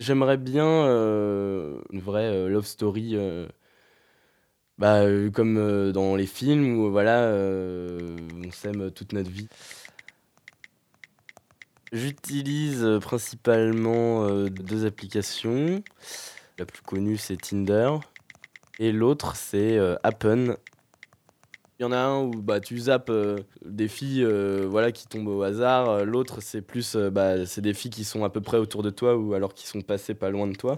J'aimerais bien euh, une vraie euh, love story, euh, bah, comme dans les films où voilà, on s'aime toute notre vie. J'utilise principalement deux applications. La plus connue, c'est Tinder. Et l'autre, c'est Happen. Il y en a un où bah, tu zappes euh, des filles euh, voilà, qui tombent au hasard. Euh, L'autre, c'est plus bah, c'est des filles qui sont à peu près autour de toi ou alors qui sont passées pas loin de toi.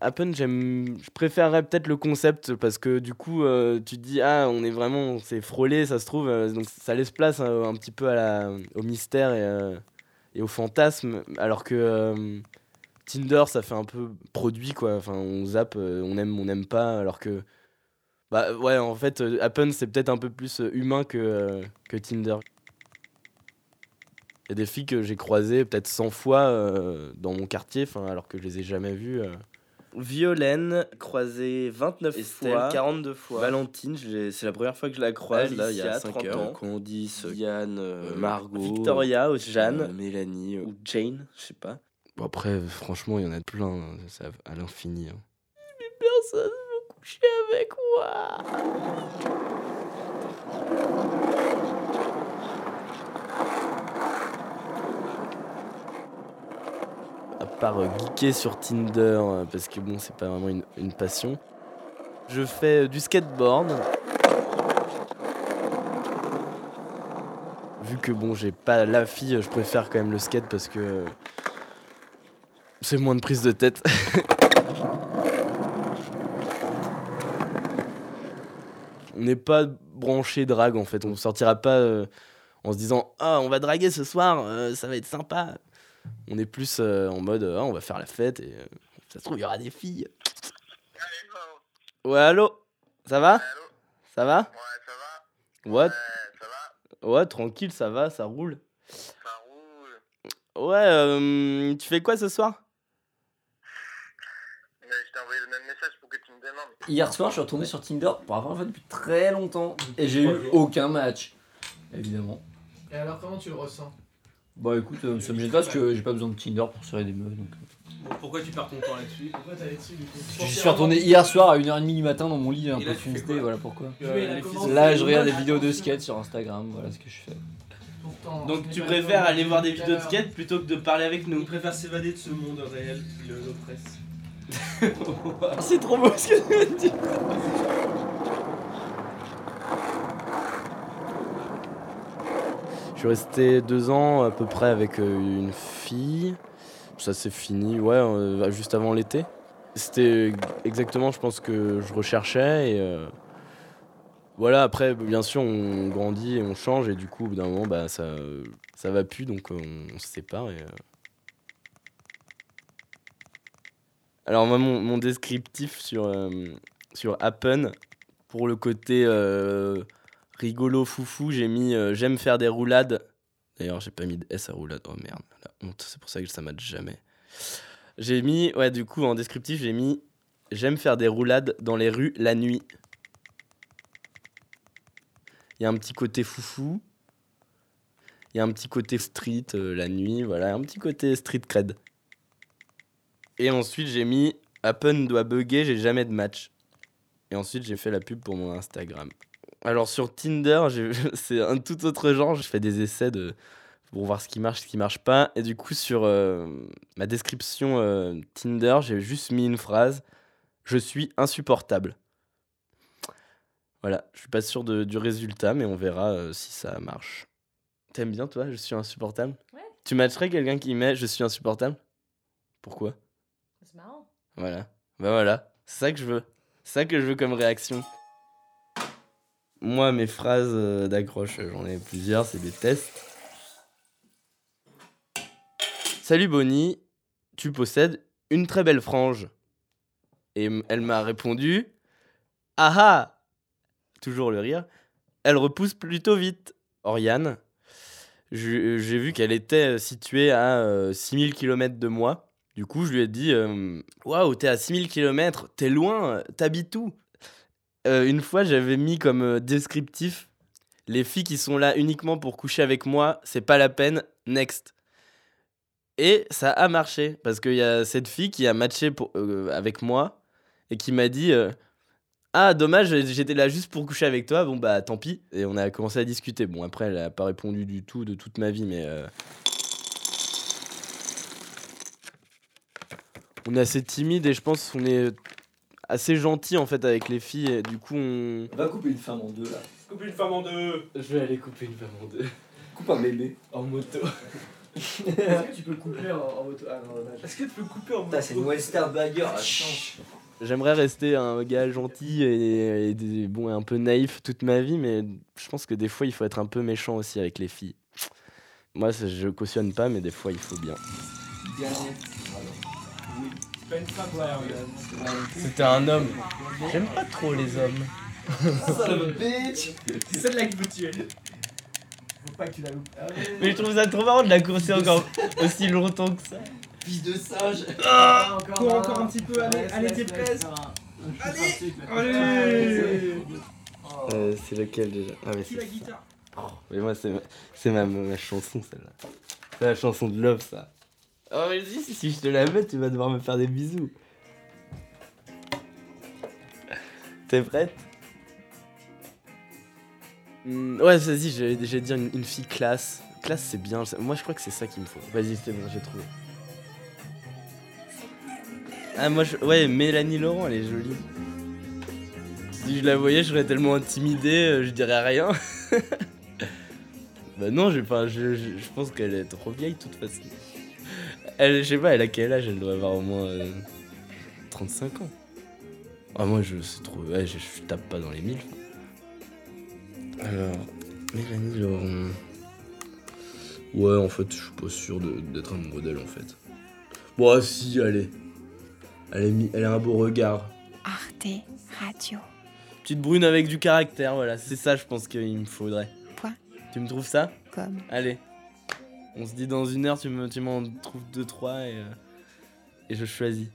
Happen, j'aime, je préférerais peut-être le concept parce que du coup, tu te dis, ah, on est vraiment, c'est frôlé, ça se trouve, donc ça laisse place euh, un petit peu à la, au mystère et, et au fantasme, alors que Tinder, ça fait un peu produit, quoi. Enfin, on zappe, on aime, on n'aime pas, alors que, bah ouais, en fait, euh, Happen, c'est peut-être un peu plus euh, humain que, euh, que Tinder. Il y a des filles que j'ai croisées peut-être 100 fois euh, dans mon quartier, 'fin, alors que je les ai jamais vues. euh. Violaine, croisée 29 Estelle, fois. 42 fois. Valentine, c'est la première fois que je la croise, là, il y a Alicia, 5 30 heures. ans. Candice, Yann, euh, Margot, Victoria, ou Jeanne, euh, Mélanie, ou Jane, je sais pas. Bon, après, franchement, il y en a plein, hein, ça, à l'infini. hein. Mais personne coucher avec moi. À part euh, geeker sur Tinder, euh, parce que bon, c'est pas vraiment une, une passion. Je fais euh, du skateboard. Vu que bon, j'ai pas la fille, je préfère quand même le skate parce que c'est moins de prise de tête. on n'est pas branché drague en fait. On sortira pas euh, en se disant ah on va draguer ce soir, euh, ça va être sympa. On est plus euh, en mode ah, on va faire la fête et euh, ça se trouve il y aura des filles. Ouais allô, ça va? Ça va? Ouais, ça va Ouais, Ouais, ça va ouais tranquille, ça va, ça roule. Ça roule. Ouais, euh, tu fais quoi ce soir Mais je t'ai envoyé le même message pour que tu me demandes. Hier soir, je suis retourné sur Tinder pour la première fois depuis très longtemps et j'ai eu aucun match. Évidemment. Et alors, comment tu le ressens? Bah écoute, euh, ça me gêne pas parce que j'ai pas besoin de Tinder pour serrer des meufs. Donc... Bon, pourquoi tu perds ton temps là-dessus? Pourquoi t'allais dessus du coup? Je suis retourné hier soir à 1h30 du matin dans mon lit, un Et peu là, tu fais foncé, quoi? voilà pourquoi. Euh, les comment- fils- Là, je regarde des vidéos de skate sur Instagram, voilà ce que je fais. Pourtant, Donc tu préfères le aller voir des vidéos de skate plutôt que de parler avec nous? Il préfère s'évader de ce monde réel qui le- l'oppresse. C'est trop beau ce que tu viens de dire. Je suis resté deux ans à peu près avec euh, une fille. Ça s'est fini, ouais, euh, juste avant l'été. C'était exactement, je pense, que je recherchais. Et euh, voilà, après, bien sûr, on grandit et on change. Et du coup, au bout d'un moment, bah, ça, ça va plus, donc on, se sépare. Et. Alors, moi, mon, mon descriptif sur, euh, sur Happen, pour le côté euh, rigolo foufou, j'ai mis euh, j'aime faire des roulades. D'ailleurs, j'ai pas mis de S à roulade. Oh merde, la honte, c'est pour ça que ça match jamais. J'ai mis, ouais, du coup, en descriptif, j'ai mis j'aime faire des roulades dans les rues la nuit. Il y a un petit côté foufou. Il y a un petit côté street la nuit, voilà, un petit côté street cred. Et ensuite, j'ai mis Happen doit bugger, j'ai jamais de match. Et ensuite, j'ai fait la pub pour mon Instagram. Alors sur Tinder, c'est un tout autre genre. Je fais des essais de pour voir ce qui marche, ce qui marche pas. Et du coup, sur euh, ma description euh, Tinder, j'ai juste mis une phrase Je suis insupportable. Voilà, je suis pas sûr de- du résultat, mais on verra euh, si ça marche. T'aimes bien, toi Je suis insupportable Ouais. Tu matcherais quelqu'un qui met Je suis insupportable Pourquoi? Voilà. Bah voilà, c'est ça que je veux. C'est ça que je veux comme réaction. Moi, mes phrases euh, d'accroche, euh, j'en ai plusieurs, c'est des tests. Salut Bonnie, tu possèdes une très belle frange. Et elle m'a répondu Ah ah Toujours le rire. Elle repousse plutôt vite. Oriane, j'ai vu qu'elle était euh, située à euh, 6000 km de moi. Du coup, je lui ai dit euh, Waouh, t'es à 6000 km, t'es loin, t'habites où? Euh, Une fois, j'avais mis comme euh, descriptif Les filles qui sont là uniquement pour coucher avec moi, c'est pas la peine, next. Et ça a marché parce qu'il y a cette fille qui a matché avec moi et qui m'a dit Ah, dommage, j'étais là juste pour coucher avec toi. Bon, bah tant pis. Et on a commencé à discuter. Bon, après, elle a pas répondu du tout de toute ma vie, mais. On est assez timide et je pense qu'on est assez gentil en fait avec les filles. Et du coup, on. On va couper une femme en deux là. Coupe une femme en deux. Je vais aller couper une femme en deux. Coupe un bébé. En moto. Est-ce que tu peux couper en, en moto? Ah non, dommage. Est-ce que tu peux couper en Putain, c'est une western bagger. change. J'aimerais rester un gars gentil et, et des- bon, un peu naïf toute ma vie, mais je pense que des fois il faut être un peu méchant aussi avec les filles. Moi, ça, je cautionne pas, mais des fois il faut bien. Dernier. C'était un homme. J'aime pas trop les hommes. Bitch. C'est celle-là qui peut tuer. Faut pas que tu la loupes. Ah, Mais je trouve ça trop marrant de la courser encore aussi longtemps que ça. Fils de singe. Ah, encore, Cours un. encore un petit peu, allez, allez, t'es presque. Allez, allez. Oh. Euh, c'est lequel déjà? Ah, mais c'est la guitare? Mais moi, c'est ma, c'est ma, ma chanson, celle-là. C'est la chanson de Love, ça. Oh, mais si, si, je te la mets, tu vas devoir me faire des bisous. T'es prête? Hmm, Ouais, vas-y, vais dire une, fille classe. Classe, c'est bien. Moi, je crois que c'est ça qu'il me faut. Vas-y, c'est bon, j'ai trouvé. Ah, moi, je... ouais, Mélanie Laurent, elle est jolie. Si je la voyais, je serais tellement intimidé, euh, je dirais rien. Bah non, je, je, je, je pense qu'elle est trop vieille de toute façon. Elle, je sais pas, elle a quel âge? Elle doit avoir au moins euh, 35 ans. Ah moi je c'est trop. Ouais, je, je tape pas dans les mille. Alors, Mélanie Laurent. Ouais, en fait, je suis pas sûr de- d'être amoureux d'elle en fait. Bon, ah, si, allez. Elle, est elle a un beau regard. Arte Radio. Petite brune avec du caractère, voilà, c'est ça, je pense qu'il me faudrait. Point. Tu me trouves ça? Comme Allez. On se dit dans une heure, tu me- tu m'en trouves deux, trois et, euh, et je choisis.